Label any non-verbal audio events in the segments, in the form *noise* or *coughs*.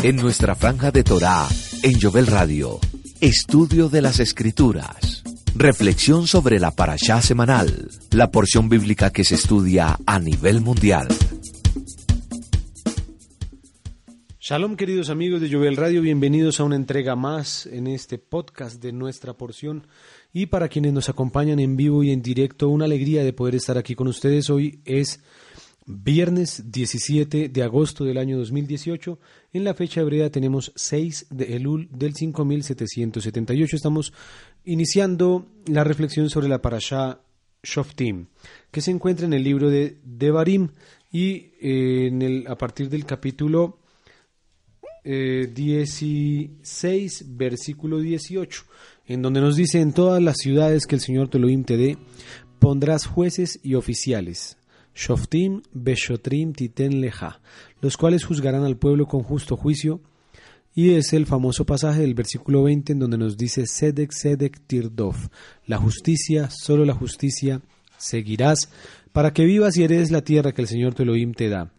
En nuestra franja de Torá, en Jovel Radio, estudio de las Escrituras, reflexión sobre la parashá semanal, la porción bíblica que se estudia a nivel mundial. Shalom queridos amigos de Jovel Radio, bienvenidos a una entrega más en este podcast de nuestra porción y para quienes nos acompañan en vivo y en directo, una alegría de poder estar aquí con ustedes. Hoy es viernes 17 de agosto del año 2018. En la fecha hebrea tenemos 6 de Elul del 5778. Estamos iniciando la reflexión sobre la parashá Shoftim, que se encuentra en el libro de Devarim y eh, a partir del capítulo 16, eh, versículo 18 en donde nos dice, en todas las ciudades que el Señor Telohim te dé, pondrás jueces y oficiales, Shoftim, Beshotrim, Titen Leja, los cuales juzgarán al pueblo con justo juicio, y es el famoso pasaje del versículo 20 en donde nos dice, Sedek, Sedek, Tirdov, la justicia, solo la justicia, seguirás, para que vivas y heredes la tierra que el Señor Telohim te da.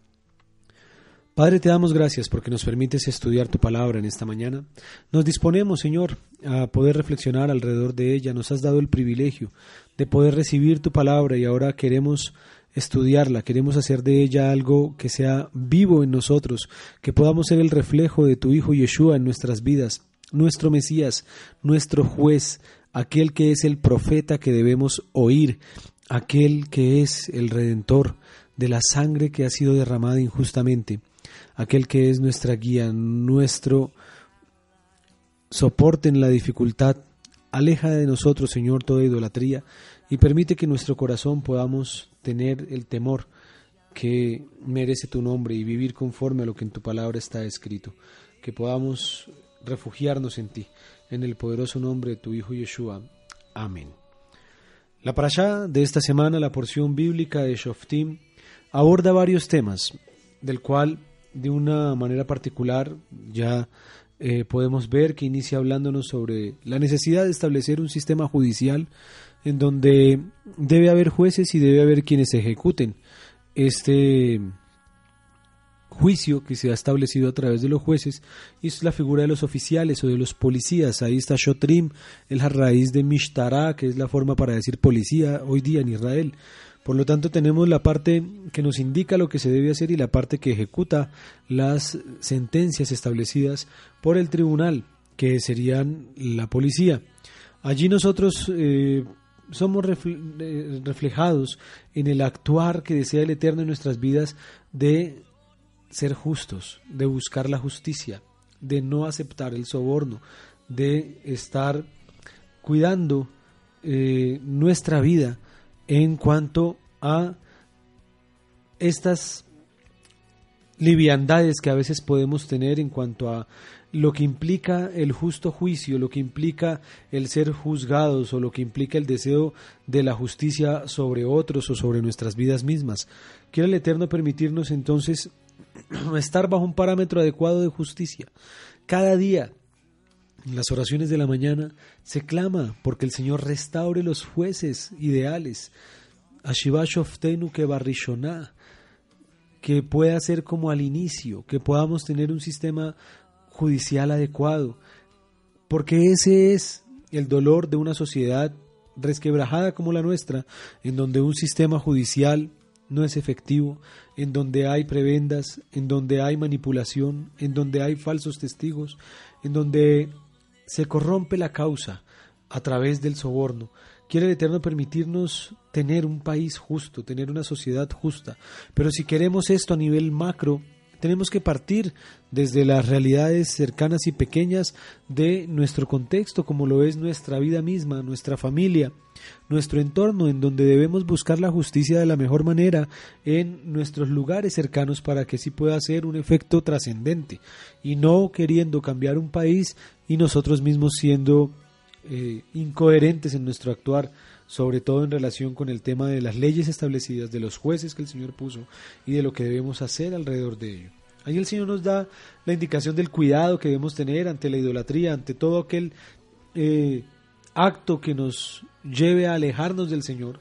Padre, te damos gracias porque nos permites estudiar tu palabra en esta mañana. Nos disponemos, Señor, a poder reflexionar alrededor de ella. Nos has dado el privilegio de poder recibir tu palabra y ahora queremos estudiarla, queremos hacer de ella algo que sea vivo en nosotros, que podamos ser el reflejo de tu Hijo Yeshua en nuestras vidas, nuestro Mesías, nuestro juez, aquel que es el profeta que debemos oír, aquel que es el redentor de la sangre que ha sido derramada injustamente aquel que es nuestra guía, nuestro soporte en la dificultad. Aleja de nosotros, Señor, toda idolatría y permite que nuestro corazón podamos tener el temor que merece tu nombre y vivir conforme a lo que en tu palabra está escrito. Que podamos refugiarnos en ti, en el poderoso nombre de tu Hijo Yeshua. Amén. La parashá de esta semana, la porción bíblica de Shoftim, aborda varios temas, del cual de una manera particular ya eh, podemos ver que inicia hablándonos sobre la necesidad de establecer un sistema judicial en donde debe haber jueces y debe haber quienes ejecuten este juicio que se ha establecido a través de los jueces y es la figura de los oficiales o de los policías. Ahí está Shotrim, es la raíz de Mishtara, que es la forma para decir policía hoy día en Israel. Por lo tanto, tenemos la parte que nos indica lo que se debe hacer y la parte que ejecuta las sentencias establecidas por el tribunal, que serían la policía. Allí nosotros eh, somos eh, reflejados en el actuar que desea el Eterno en nuestras vidas de ser justos, de buscar la justicia, de no aceptar el soborno, de estar cuidando eh, nuestra vida en cuanto a estas liviandades que a veces podemos tener en cuanto a lo que implica el justo juicio, lo que implica el ser juzgados o lo que implica el deseo de la justicia sobre otros o sobre nuestras vidas mismas. Quiere el Eterno permitirnos entonces *clears throat* estar bajo un parámetro adecuado de justicia. Cada día, en las oraciones de la mañana, se clama porque el Señor restaure los jueces ideales. Que pueda ser como al inicio, que podamos tener un sistema judicial adecuado, porque ese es el dolor de una sociedad resquebrajada como la nuestra, en donde un sistema judicial no es efectivo, en donde hay prebendas, en donde hay manipulación, en donde hay falsos testigos, en donde se corrompe la causa a través del soborno. Quiere el Eterno permitirnos tener un país justo, tener una sociedad justa. Pero si queremos esto a nivel macro, tenemos que partir desde las realidades cercanas y pequeñas de nuestro contexto, como lo es nuestra vida misma, nuestra familia, nuestro entorno, en donde debemos buscar la justicia de la mejor manera en nuestros lugares cercanos para que sí pueda ser un efecto trascendente. Y no queriendo cambiar un país y nosotros mismos siendo eh, incoherentes en nuestro actuar, sobre todo en relación con el tema de las leyes establecidas, de los jueces que el Señor puso y de lo que debemos hacer alrededor de ello. Ahí el Señor nos da la indicación del cuidado que debemos tener ante la idolatría, ante todo aquel eh, acto que nos lleve a alejarnos del Señor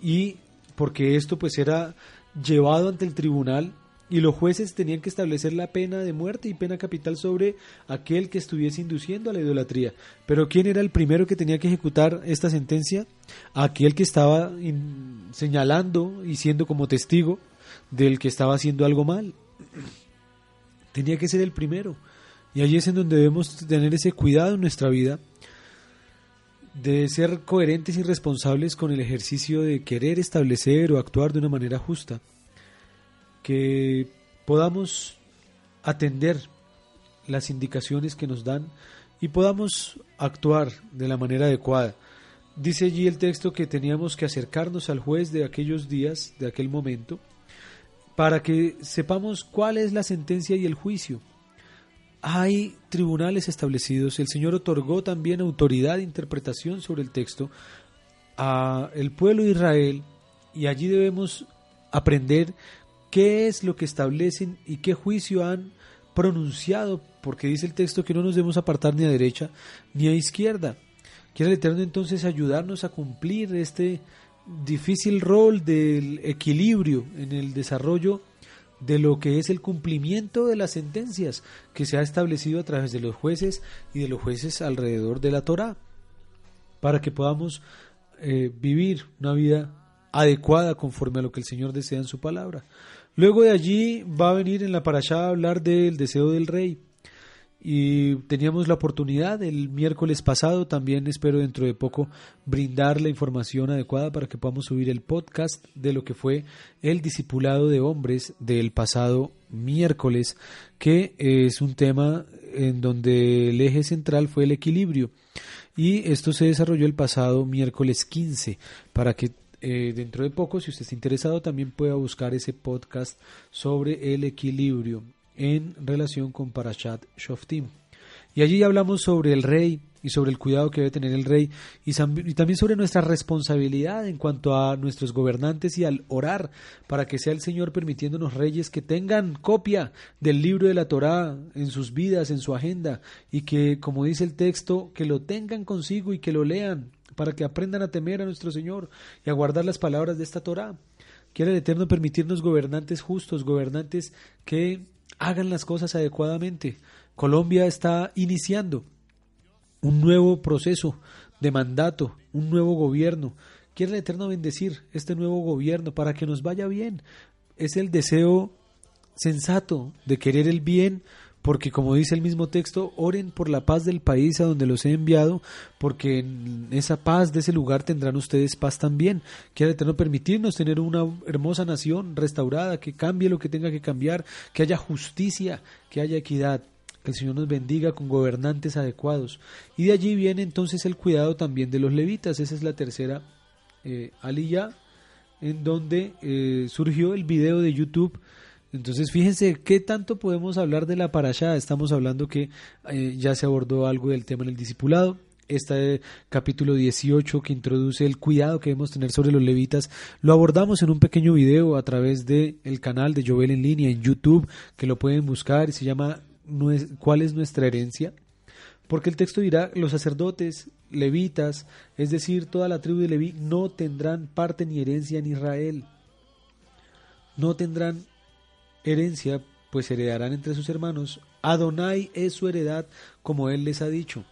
y porque esto pues era llevado ante el tribunal y los jueces tenían que establecer la pena de muerte y pena capital sobre aquel que estuviese induciendo a la idolatría. Pero ¿quién era el primero que tenía que ejecutar esta sentencia? Aquel que estaba señalando y siendo como testigo del que estaba haciendo algo mal. Tenía que ser el primero. Y allí es en donde debemos tener ese cuidado en nuestra vida de ser coherentes y responsables con el ejercicio de querer establecer o actuar de una manera justa que podamos atender las indicaciones que nos dan y podamos actuar de la manera adecuada. Dice allí el texto que teníamos que acercarnos al juez de aquellos días, de aquel momento, para que sepamos cuál es la sentencia y el juicio. Hay tribunales establecidos, el Señor otorgó también autoridad de interpretación sobre el texto a el pueblo de Israel y allí debemos aprender qué es lo que establecen y qué juicio han pronunciado, porque dice el texto que no nos debemos apartar ni a derecha ni a izquierda. Quiere el Eterno entonces ayudarnos a cumplir este difícil rol del equilibrio en el desarrollo de lo que es el cumplimiento de las sentencias que se ha establecido a través de los jueces y de los jueces alrededor de la Torá, para que podamos eh, vivir una vida adecuada conforme a lo que el Señor desea en su palabra. Luego de allí va a venir en la parashá a hablar del deseo del rey. Y teníamos la oportunidad el miércoles pasado, también espero dentro de poco brindar la información adecuada para que podamos subir el podcast de lo que fue el discipulado de hombres del pasado miércoles, que es un tema en donde el eje central fue el equilibrio. Y esto se desarrolló el pasado miércoles 15, para que eh, dentro de poco, si usted está interesado, también pueda buscar ese podcast sobre el equilibrio en relación con Parashat Shoftim. Y allí hablamos sobre el rey y sobre el cuidado que debe tener el rey y, también sobre nuestra responsabilidad en cuanto a nuestros gobernantes y al orar para que sea el Señor permitiéndonos reyes que tengan copia del libro de la Torá en sus vidas, en su agenda y que, como dice el texto, que lo tengan consigo y que lo lean para que aprendan a temer a nuestro Señor y a guardar las palabras de esta Torá. Quiere el Eterno permitirnos gobernantes justos, gobernantes que hagan las cosas adecuadamente. Colombia está iniciando un nuevo proceso de mandato, un nuevo gobierno. Quiere el Eterno bendecir este nuevo gobierno para que nos vaya bien. Es el deseo sensato de querer el bien porque como dice el mismo texto, oren por la paz del país a donde los he enviado, porque en esa paz de ese lugar tendrán ustedes paz también. Quiere Eterno permitirnos tener una hermosa nación restaurada, que cambie lo que tenga que cambiar, que haya justicia, que haya equidad. Que el Señor nos bendiga con gobernantes adecuados. Y de allí viene entonces el cuidado también de los levitas. Esa es la tercera eh, aliyah en donde eh, surgió el video de YouTube entonces, fíjense qué tanto podemos hablar de la parasha. Estamos hablando que eh, ya se abordó algo del tema en el discipulado. Este capítulo 18 que introduce el cuidado que debemos tener sobre los levitas, lo abordamos en un pequeño video a través del el canal de Jovel en línea en YouTube, que lo pueden buscar y se llama ¿Cuál es nuestra herencia? Porque el texto dirá, los sacerdotes, levitas, es decir, toda la tribu de Leví, no tendrán parte ni herencia en Israel. No tendrán herencia, pues heredarán entre sus hermanos. Adonai es su heredad, como él les ha dicho.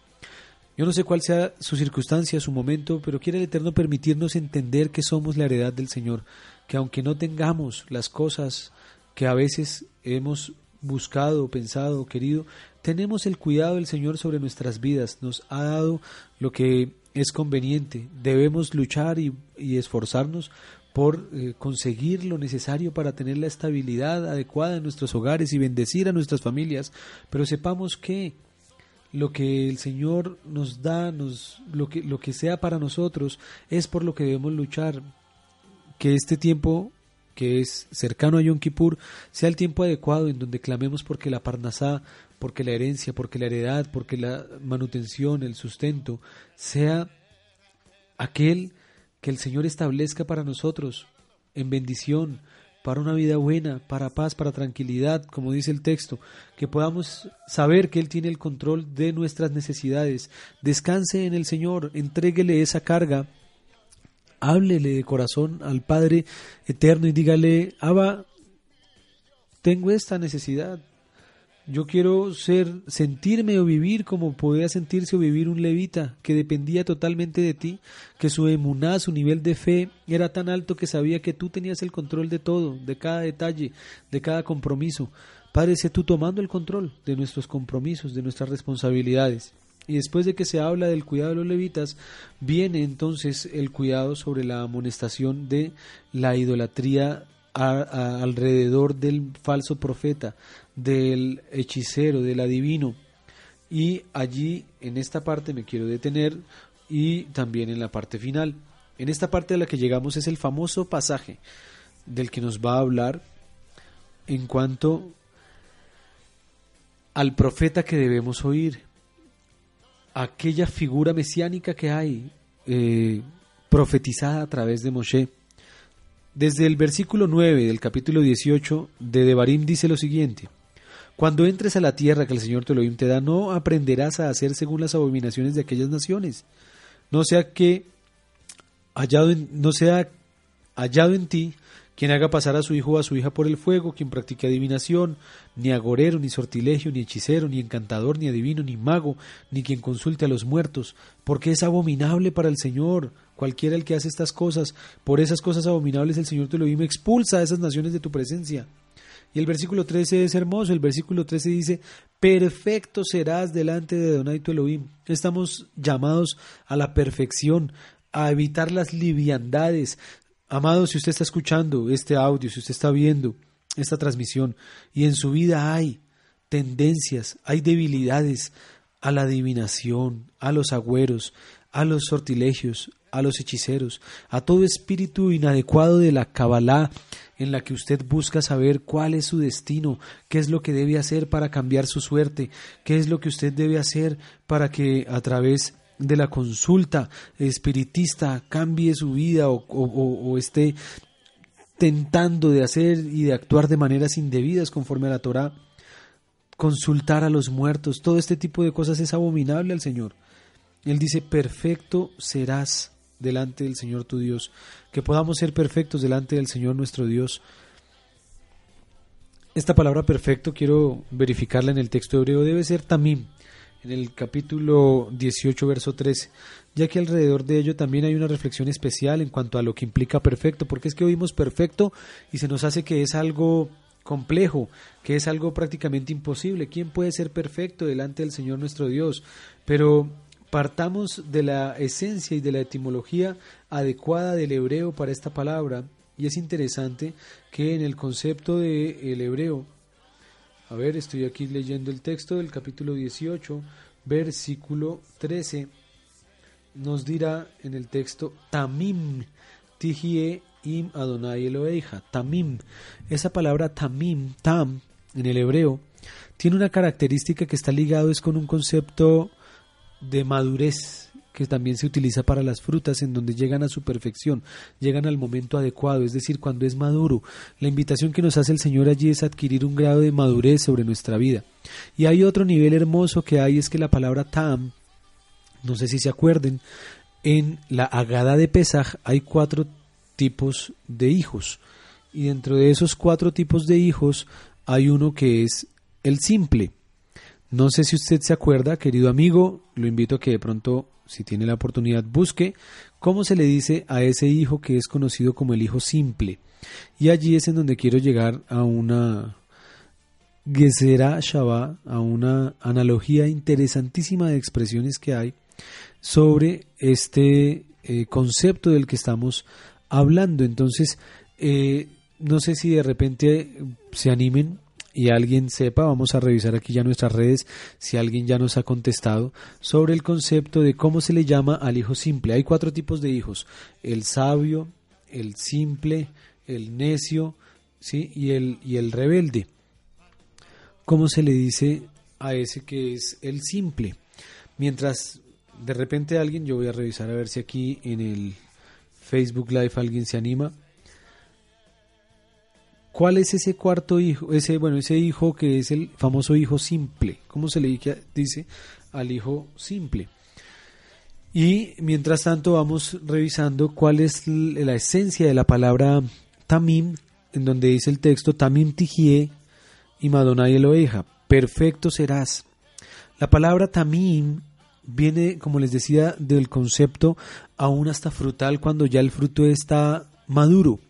Yo no sé cuál sea su circunstancia, su momento, pero quiere el Eterno permitirnos entender que somos la heredad del Señor, que aunque no tengamos las cosas que a veces hemos buscado, pensado, querido, tenemos el cuidado del Señor sobre nuestras vidas, nos ha dado lo que es conveniente, debemos luchar y, y esforzarnos por eh, conseguir lo necesario para tener la estabilidad adecuada en nuestros hogares y bendecir a nuestras familias, pero sepamos que lo que el Señor nos da, nos, lo, que, lo que sea para nosotros, es por lo que debemos luchar. Que este tiempo que es cercano a Yom Kippur, sea el tiempo adecuado en donde clamemos porque la parnasá, porque la herencia, porque la heredad, porque la manutención, el sustento, sea aquel que el Señor establezca para nosotros en bendición, para una vida buena, para paz, para tranquilidad, como dice el texto, que podamos saber que Él tiene el control de nuestras necesidades. Descanse en el Señor, entréguele esa carga, háblele de corazón al Padre eterno y dígale, Abba, tengo esta necesidad. Yo quiero ser, sentirme o vivir como podía sentirse o vivir un levita, que dependía totalmente de ti, que su emuná, su nivel de fe era tan alto que sabía que tú tenías el control de todo, de cada detalle, de cada compromiso. Padre, sé tú tomando el control de nuestros compromisos, de nuestras responsabilidades. Y después de que se habla del cuidado de los levitas, viene entonces el cuidado sobre la amonestación de la idolatría alrededor del falso profeta, del hechicero, del adivino. Y allí, en esta parte, me quiero detener y también en la parte final. En esta parte a la que llegamos es el famoso pasaje del que nos va a hablar en cuanto al profeta que debemos oír aquella figura mesiánica que hay eh, profetizada a través de Moshe. Desde el versículo 9 del capítulo 18 de Devarim dice lo siguiente: Cuando entres a la tierra que el Señor te te da, no aprenderás a hacer según las abominaciones de aquellas naciones, no sea que hallado no sea hallado en ti quien haga pasar a su hijo o a su hija por el fuego, quien practique adivinación, ni agorero, ni sortilegio, ni hechicero, ni encantador, ni adivino, ni mago, ni quien consulte a los muertos, porque es abominable para el Señor. Cualquiera el que hace estas cosas, por esas cosas abominables el Señor te lo expulsa a esas naciones de tu presencia. Y el versículo 13 es hermoso, el versículo 13 dice, perfecto serás delante de Donai tu Elohim. Estamos llamados a la perfección, a evitar las liviandades, Amado, si usted está escuchando este audio, si usted está viendo esta transmisión y en su vida hay tendencias, hay debilidades a la adivinación, a los agüeros, a los sortilegios, a los hechiceros, a todo espíritu inadecuado de la Kabbalah en la que usted busca saber cuál es su destino, qué es lo que debe hacer para cambiar su suerte, qué es lo que usted debe hacer para que a través de la consulta espiritista cambie su vida o, esté tentando de hacer y de actuar de maneras indebidas conforme a la Torah, consultar a los muertos, todo este tipo de cosas es abominable al Señor. Él dice, perfecto serás delante del Señor tu Dios, que podamos ser perfectos delante del Señor nuestro Dios. Esta palabra perfecto quiero verificarla en el texto hebreo, debe ser tamim, en el capítulo 18, verso 13, ya que alrededor de ello también hay una reflexión especial en cuanto a lo que implica perfecto, porque es que oímos perfecto y se nos hace que es algo complejo, que es algo prácticamente imposible. ¿Quién puede ser perfecto delante del Señor nuestro Dios? Pero partamos de la esencia y de la etimología adecuada del hebreo para esta palabra, y es interesante que en el concepto del hebreo a ver, estoy aquí leyendo el texto del capítulo 18, versículo 13. Nos dirá en el texto Tamim, Tijie im Adonai Eloheija. Tamim. Esa palabra tamim, tam, en el hebreo, tiene una característica que está ligado es con un concepto de madurez, que también se utiliza para las frutas en donde llegan a su perfección, llegan al momento adecuado, es decir, cuando es maduro. La invitación que nos hace el Señor allí es adquirir un grado de madurez sobre nuestra vida. Y hay otro nivel hermoso que hay, es que la palabra tam, no sé si se acuerden, en la Agada de Pesaj hay cuatro tipos de hijos. Y dentro de esos cuatro tipos de hijos hay uno que es el simple. No sé si usted se acuerda, querido amigo, lo invito a que de pronto si tiene la oportunidad, busque cómo se le dice a ese hijo que es conocido como el hijo simple. Y allí es en donde quiero llegar a una Gesera Shabbat, a una analogía interesantísima de expresiones que hay sobre este eh, concepto del que estamos hablando. Entonces, eh, no sé si de repente se animen y alguien sepa, vamos a revisar aquí ya nuestras redes si alguien ya nos ha contestado sobre el concepto de cómo se le llama al hijo simple. Hay cuatro tipos de hijos, el sabio, el simple, el necio ¿sí? y, el, y el rebelde. ¿Cómo se le dice a ese que es el simple? Mientras de repente alguien, yo voy a revisar a ver si aquí en el Facebook Live alguien se anima ¿Cuál es ese cuarto hijo? Ese, bueno, ese hijo que es el famoso hijo simple. ¿Cómo se le dice al hijo simple? Y mientras tanto vamos revisando cuál es la esencia de la palabra tamim, en donde dice el texto tamim tijie, y Madonai Eloeja, perfecto serás. La palabra tamim viene, como les decía, del concepto aún hasta frutal cuando ya el fruto está maduro,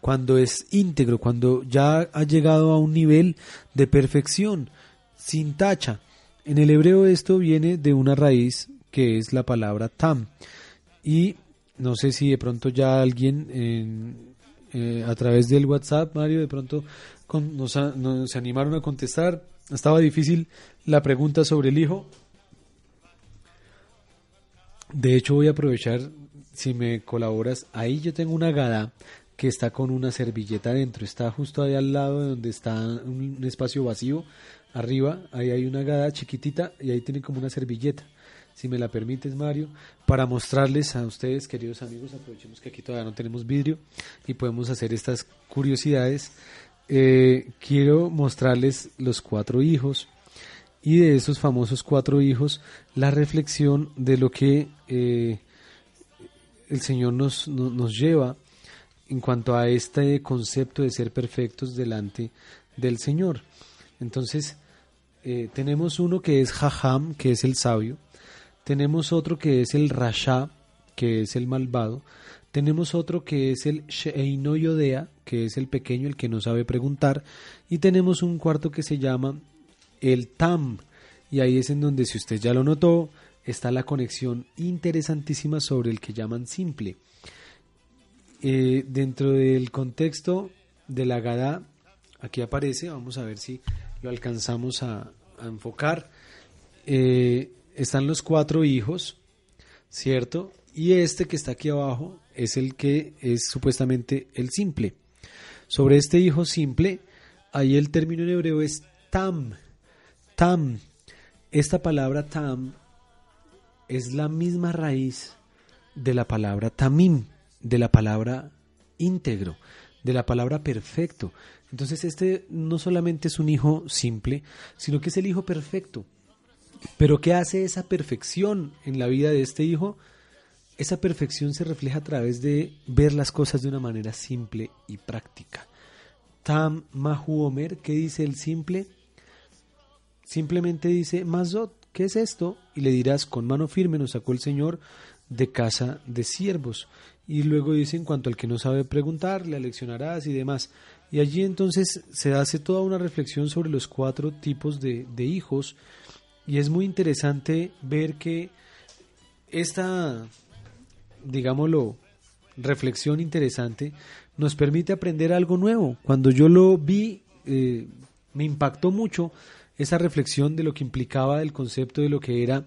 cuando es íntegro, cuando ya ha llegado a un nivel de perfección, sin tacha. En el hebreo esto viene de una raíz que es la palabra tam. Y no sé si de pronto ya alguien eh, a través del WhatsApp, Mario, de pronto nos, nos animaron a contestar. Estaba difícil la pregunta sobre el hijo. De hecho, voy a aprovechar, si me colaboras, ahí yo tengo una gada que está con una servilleta dentro, está justo ahí al lado de donde está un espacio vacío, arriba, ahí hay una gada chiquitita y ahí tiene como una servilleta. Si me la permites, Mario, para mostrarles a ustedes, queridos amigos, aprovechemos que aquí todavía no tenemos vidrio y podemos hacer estas curiosidades. Eh, quiero mostrarles los cuatro hijos y de esos famosos cuatro hijos la reflexión de lo que eh, el Señor nos, nos, lleva en cuanto a este concepto de ser perfectos delante del Señor. Entonces, eh, tenemos uno que es Jajam, que es el sabio, tenemos otro que es el Rasha, que es el malvado, tenemos otro que es el Sheino Yodea, que es el pequeño, el que no sabe preguntar, y tenemos un cuarto que se llama el TAM, y ahí es en donde, si usted ya lo notó, está la conexión interesantísima sobre el que llaman simple. Eh, dentro del contexto de la Gada, aquí aparece, vamos a ver si lo alcanzamos a, enfocar. Eh, están los cuatro hijos, ¿cierto? Y este que está aquí abajo es el que es supuestamente el simple. Sobre este hijo simple, ahí el término en hebreo es tam. Tam. Esta palabra tam es la misma raíz de la palabra tamim, de la palabra íntegro, de la palabra perfecto. Entonces este no solamente es un hijo simple, sino que es el hijo perfecto. Pero ¿qué hace esa perfección en la vida de este hijo? Esa perfección se refleja a través de ver las cosas de una manera simple y práctica. Tam Mahu Omer, ¿qué dice el simple? Simplemente dice Mazot, ¿qué es esto? Y le dirás, con mano firme nos sacó el Señor de casa de siervos. Y luego dice, en cuanto al que no sabe preguntar, le aleccionarás y demás. Y allí entonces se hace toda una reflexión sobre los cuatro tipos de, de hijos. Y es muy interesante ver que esta digámoslo, reflexión interesante, nos permite aprender algo nuevo. Cuando yo lo vi, eh, me impactó mucho esa reflexión de lo que implicaba el concepto de lo que era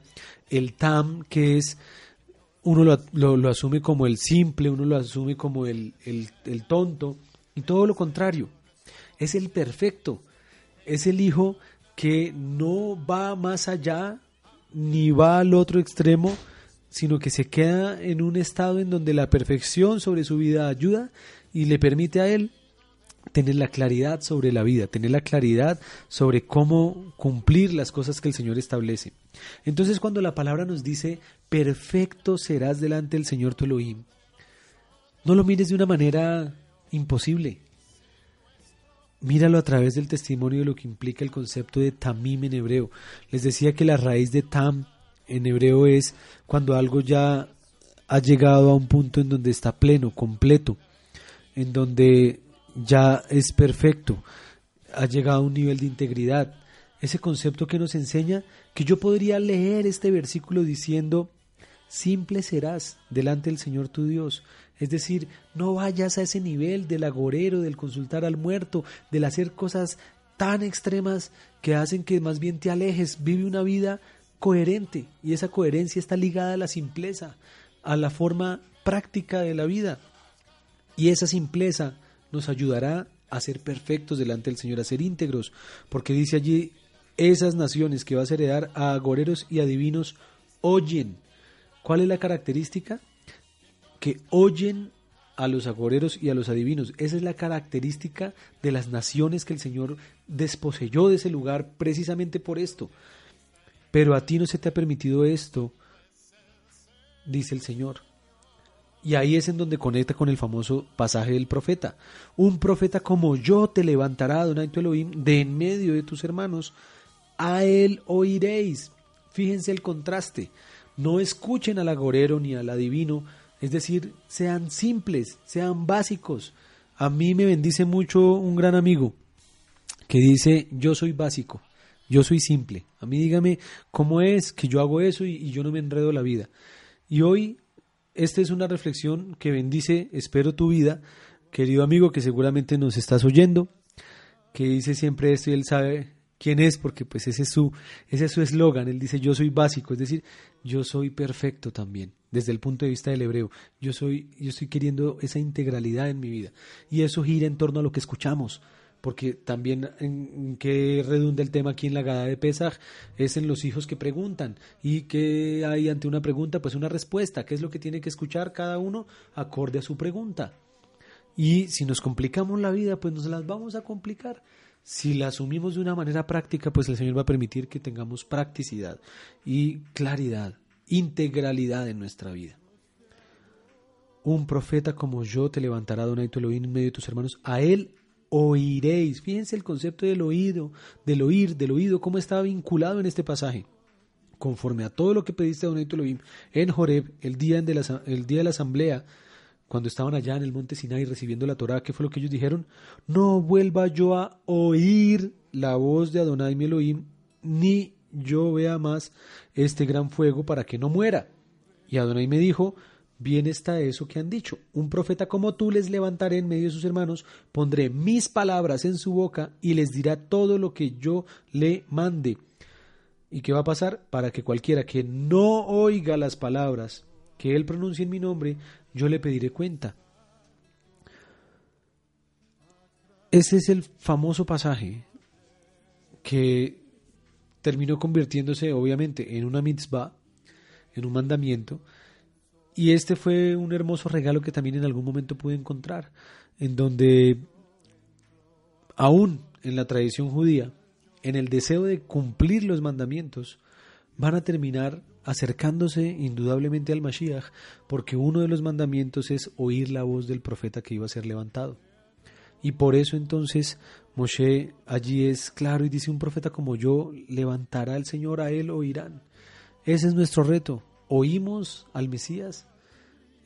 el TAM, que es, uno lo, lo, asume como el simple, uno lo asume como el, el, el tonto, y todo lo contrario, es el perfecto, es el hijo que no va más allá ni va al otro extremo, sino que se queda en un estado en donde la perfección sobre su vida ayuda y le permite a él tener la claridad sobre la vida, tener la claridad sobre cómo cumplir las cosas que el Señor establece. Entonces cuando la palabra nos dice, perfecto serás delante del Señor tu Elohim, no lo mires de una manera imposible. Míralo a través del testimonio de lo que implica el concepto de tamim en hebreo. Les decía que la raíz de tam en hebreo es cuando algo ya ha llegado a un punto en donde está pleno, completo, en donde ya es perfecto, ha llegado a un nivel de integridad. Ese concepto que nos enseña que yo podría leer este versículo diciendo, simple serás delante del Señor tu Dios. Es decir, no vayas a ese nivel del agorero, del consultar al muerto, del hacer cosas tan extremas que hacen que más bien te alejes. Vive una vida coherente y esa coherencia está ligada a la simpleza, a la forma práctica de la vida. Y esa simpleza nos ayudará a ser perfectos delante del Señor, a ser íntegros, porque dice allí, esas naciones que vas a heredar a agoreros y adivinos oyen. ¿Cuál es la característica? Que oyen a los agoreros y a los adivinos. Esa es la característica de las naciones que el Señor desposeyó de ese lugar precisamente por esto, pero a ti no se te ha permitido esto, dice el Señor. Y ahí es en donde conecta con el famoso pasaje del profeta. Un profeta como yo te levantará, Adonai tu Elohim, de en medio de tus hermanos, a él oiréis. Fíjense el contraste. No escuchen al agorero ni al adivino, es decir, sean simples, sean básicos. A mí me bendice mucho un gran amigo que dice, yo soy básico, yo soy simple. A mí dígame cómo es que yo hago eso y, y yo no me enredo la vida. Y hoy esta es una reflexión que bendice, espero, tu vida, querido amigo que seguramente nos estás oyendo, que dice siempre esto y él sabe quién es, porque pues ese es su ese es su eslogan, él dice yo soy básico, es decir, yo soy perfecto también, desde el punto de vista del hebreo. Yo soy yo estoy queriendo esa integralidad en mi vida y eso gira en torno a lo que escuchamos porque también en, que redunda el tema aquí en la Gada de Pesaj es en los hijos que preguntan y que hay ante una pregunta pues una respuesta, qué es lo que tiene que escuchar cada uno acorde a su pregunta. Y si nos complicamos la vida, pues nos las vamos a complicar. Si la asumimos de una manera práctica, pues el Señor va a permitir que tengamos practicidad y claridad, integralidad en nuestra vida. Un profeta como yo te levantará, Donai tu Elohim, en medio de tus hermanos. A él oiréis. Fíjense el concepto del oído, del oír, del oído, cómo estaba vinculado en este pasaje. Conforme a todo lo que pediste a Don Elohim en Joreb, el día de, la, el día de la asamblea, cuando estaban allá en el monte Sinai recibiendo la Torá, ¿qué fue lo que ellos dijeron? No vuelva yo a oír la voz de Adonai mi Elohim, ni yo vea más este gran fuego para que no muera. Y Adonai me dijo, bien está eso que han dicho. Un profeta como tú les levantaré en medio de sus hermanos, pondré mis palabras en su boca y les dirá todo lo que yo le mande. ¿Y qué va a pasar? Para que cualquiera que no oiga las palabras que él pronuncie en mi nombre, yo le pediré cuenta. Ese es el famoso pasaje que terminó convirtiéndose obviamente en una mitzvah, en un mandamiento, y este fue un hermoso regalo que también en algún momento pude encontrar, en donde aún en la tradición judía, en el deseo de cumplir los mandamientos, van a terminar acercándose indudablemente al Mashiach, porque uno de los mandamientos es oír la voz del profeta que iba a ser levantado. Y por eso entonces Moshe allí es claro y dice un profeta como yo levantará el Señor a él oirán. Ese es nuestro reto, oímos al Mesías,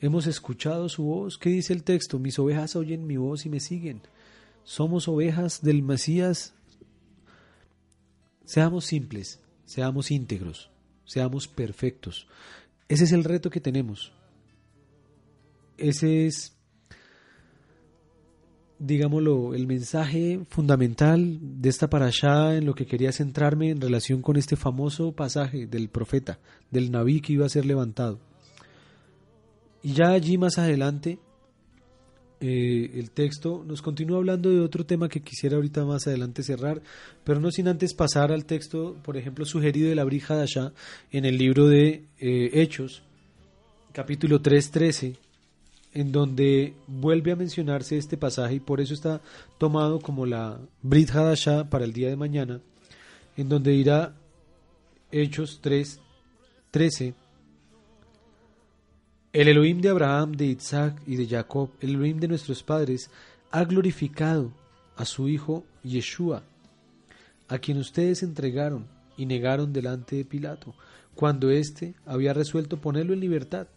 hemos escuchado su voz. ¿Qué dice el texto? Mis ovejas oyen mi voz y me siguen. Somos ovejas del Mesías. Seamos simples, seamos íntegros, seamos perfectos. Ese es el reto que tenemos. Ese es, digámoslo, el mensaje fundamental de esta parashá en lo que quería centrarme en relación con este famoso pasaje del profeta, del Naví que iba a ser levantado. Y ya allí más adelante, eh, el texto nos continúa hablando de otro tema que quisiera ahorita más adelante cerrar, pero no sin antes pasar al texto, por ejemplo, sugerido de la Brija allá en el libro de eh, Hechos, capítulo 3.13, en donde vuelve a mencionarse este pasaje y por eso está tomado como la Brit Hadashah para el día de mañana, en donde dirá Hechos 3.13 el Elohim de Abraham, de Isaac y de Jacob, el Elohim de nuestros padres, ha glorificado a su Hijo Yeshua, a quien ustedes entregaron y negaron delante de Pilato, cuando éste había resuelto ponerlo en libertad.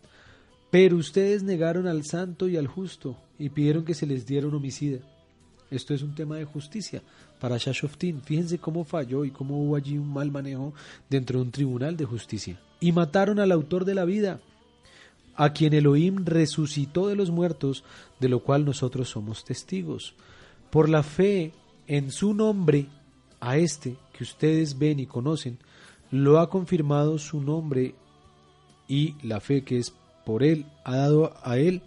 Pero ustedes negaron al santo y al justo y pidieron que se les diera un homicida. Esto es un tema de justicia para Shashoftin. Fíjense cómo falló y cómo hubo allí un mal manejo dentro de un tribunal de justicia. Y mataron al autor de la vida, a quien Elohim resucitó de los muertos, de lo cual nosotros somos testigos. Por la fe en su nombre, a este que ustedes ven y conocen, lo ha confirmado su nombre y la fe que es por él ha dado a él.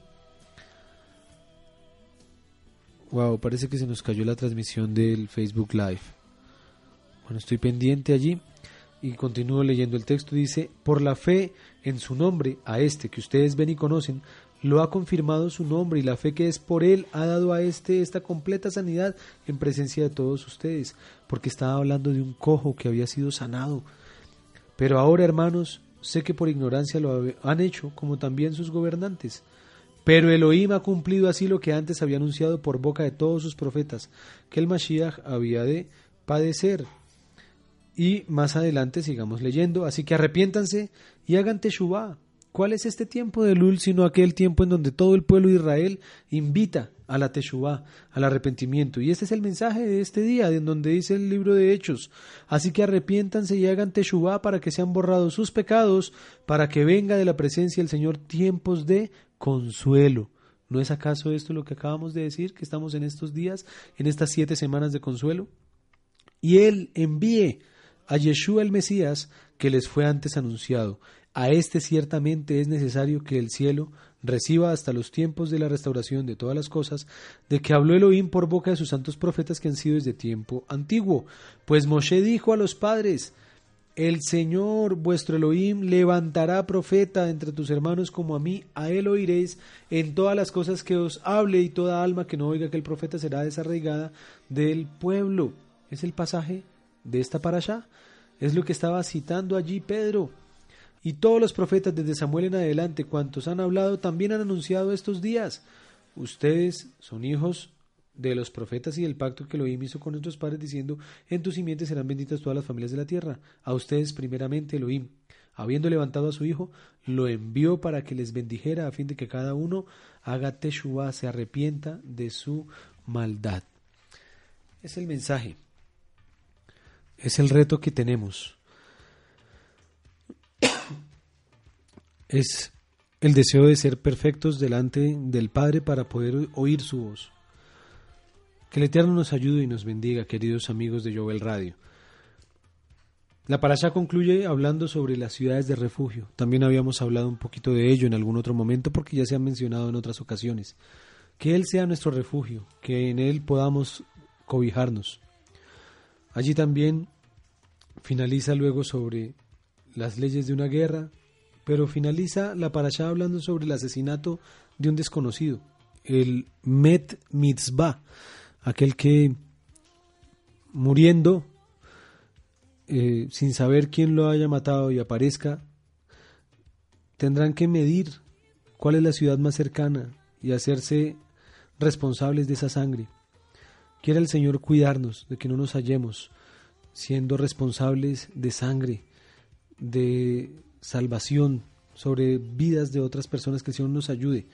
Wow, parece que se nos cayó la transmisión del Facebook Live. Bueno, estoy pendiente allí y continúo leyendo el texto, dice, por la fe en su nombre, a este que ustedes ven y conocen, lo ha confirmado su nombre y la fe que es por él ha dado a este esta completa sanidad en presencia de todos ustedes, porque estaba hablando de un cojo que había sido sanado. Pero ahora, hermanos, sé que por ignorancia lo han hecho, como también sus gobernantes. Pero Elohim ha cumplido así lo que antes había anunciado por boca de todos sus profetas, que el Mashiach había de padecer. Y más adelante sigamos leyendo, así que arrepiéntanse y hagan teshuvah. ¿Cuál es este tiempo de Lul sino aquel tiempo en donde todo el pueblo de Israel invita a la teshuvah, al arrepentimiento? Y este es el mensaje de este día, en donde dice el libro de Hechos. Así que arrepiéntanse y hagan teshuvah para que sean borrados sus pecados, para que venga de la presencia del Señor tiempos de consuelo. ¿No es acaso esto lo que acabamos de decir, que estamos en estos días, en estas siete semanas de consuelo? Y Él envíe a Yeshua el Mesías que les fue antes anunciado. A este ciertamente es necesario que el cielo reciba hasta los tiempos de la restauración de todas las cosas, de que habló Elohim por boca de sus santos profetas que han sido desde tiempo antiguo. Pues Moshe dijo a los padres, el Señor vuestro Elohim levantará profeta entre tus hermanos como a mí, a él oiréis en todas las cosas que os hable y toda alma que no oiga que el profeta será desarraigada del pueblo. Es el pasaje de esta para allá. Es lo que estaba citando allí Pedro. Y todos los profetas desde Samuel en adelante, cuantos han hablado, también han anunciado estos días. Ustedes son hijos de los profetas y del pacto que Elohim hizo con nuestros padres, diciendo, en tu simiente serán benditas todas las familias de la tierra. A ustedes primeramente Elohim, habiendo levantado a su hijo, lo envió para que les bendijera, a fin de que cada uno haga teshuva, se arrepienta de su maldad. Es el mensaje, es el reto que tenemos. Es el deseo de ser perfectos delante del Padre para poder oír su voz. Que el Eterno nos ayude y nos bendiga, queridos amigos de Jovel Radio. La parasha concluye hablando sobre las ciudades de refugio. También habíamos hablado un poquito de ello en algún otro momento porque ya se ha mencionado en otras ocasiones. Que Él sea nuestro refugio, que en Él podamos cobijarnos. Allí también finaliza luego sobre las leyes de una guerra, pero finaliza la parasha hablando sobre el asesinato de un desconocido, el Met Mitzvah, aquel que muriendo eh, sin saber quién lo haya matado y aparezca, tendrán que medir cuál es la ciudad más cercana y hacerse responsables de esa sangre. Quiere el Señor cuidarnos de que no nos hallemos siendo responsables de sangre, de salvación sobre vidas de otras personas, que el Señor nos ayude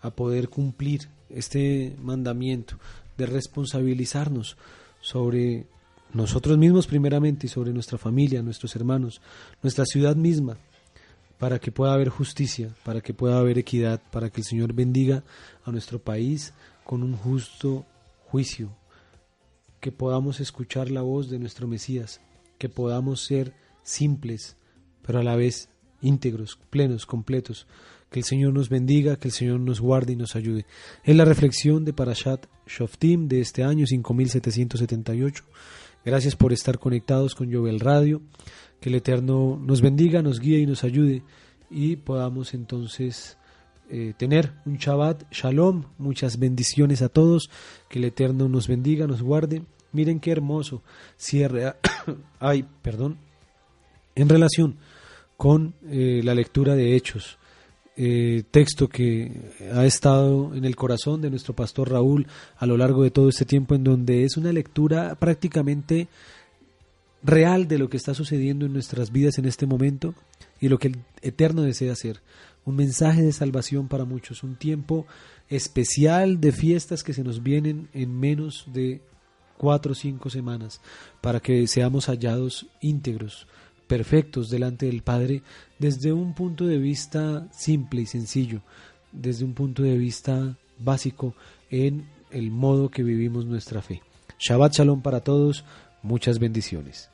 a poder cumplir este mandamiento de responsabilizarnos sobre nosotros mismos primeramente y sobre nuestra familia, nuestros hermanos, nuestra ciudad misma, para que pueda haber justicia, para que pueda haber equidad, para que el Señor bendiga a nuestro país con un justo juicio, que podamos escuchar la voz de nuestro Mesías, que podamos ser simples, pero a la vez íntegros, plenos, completos, que el Señor nos bendiga, que el Señor nos guarde y nos ayude. Es la reflexión de Parashat Shoftim de este año 5778. Gracias por estar conectados con Jovel Radio. Que el Eterno nos bendiga, nos guíe y nos ayude y podamos entonces eh, tener un Shabbat Shalom. Muchas bendiciones a todos. Que el Eterno nos bendiga, nos guarde. Miren qué hermoso cierre. *coughs* Ay, perdón. En relación con eh, la lectura de Hechos. Eh, texto que ha estado en el corazón de nuestro pastor Raúl a lo largo de todo este tiempo, en donde es una lectura prácticamente real de lo que está sucediendo en nuestras vidas en este momento y lo que el Eterno desea hacer. Un mensaje de salvación para muchos, un tiempo especial de fiestas que se nos vienen en menos de cuatro o cinco semanas para que seamos hallados íntegros, perfectos delante del Padre desde un punto de vista simple y sencillo, desde un punto de vista básico en el modo que vivimos nuestra fe. Shabbat Shalom para todos, muchas bendiciones.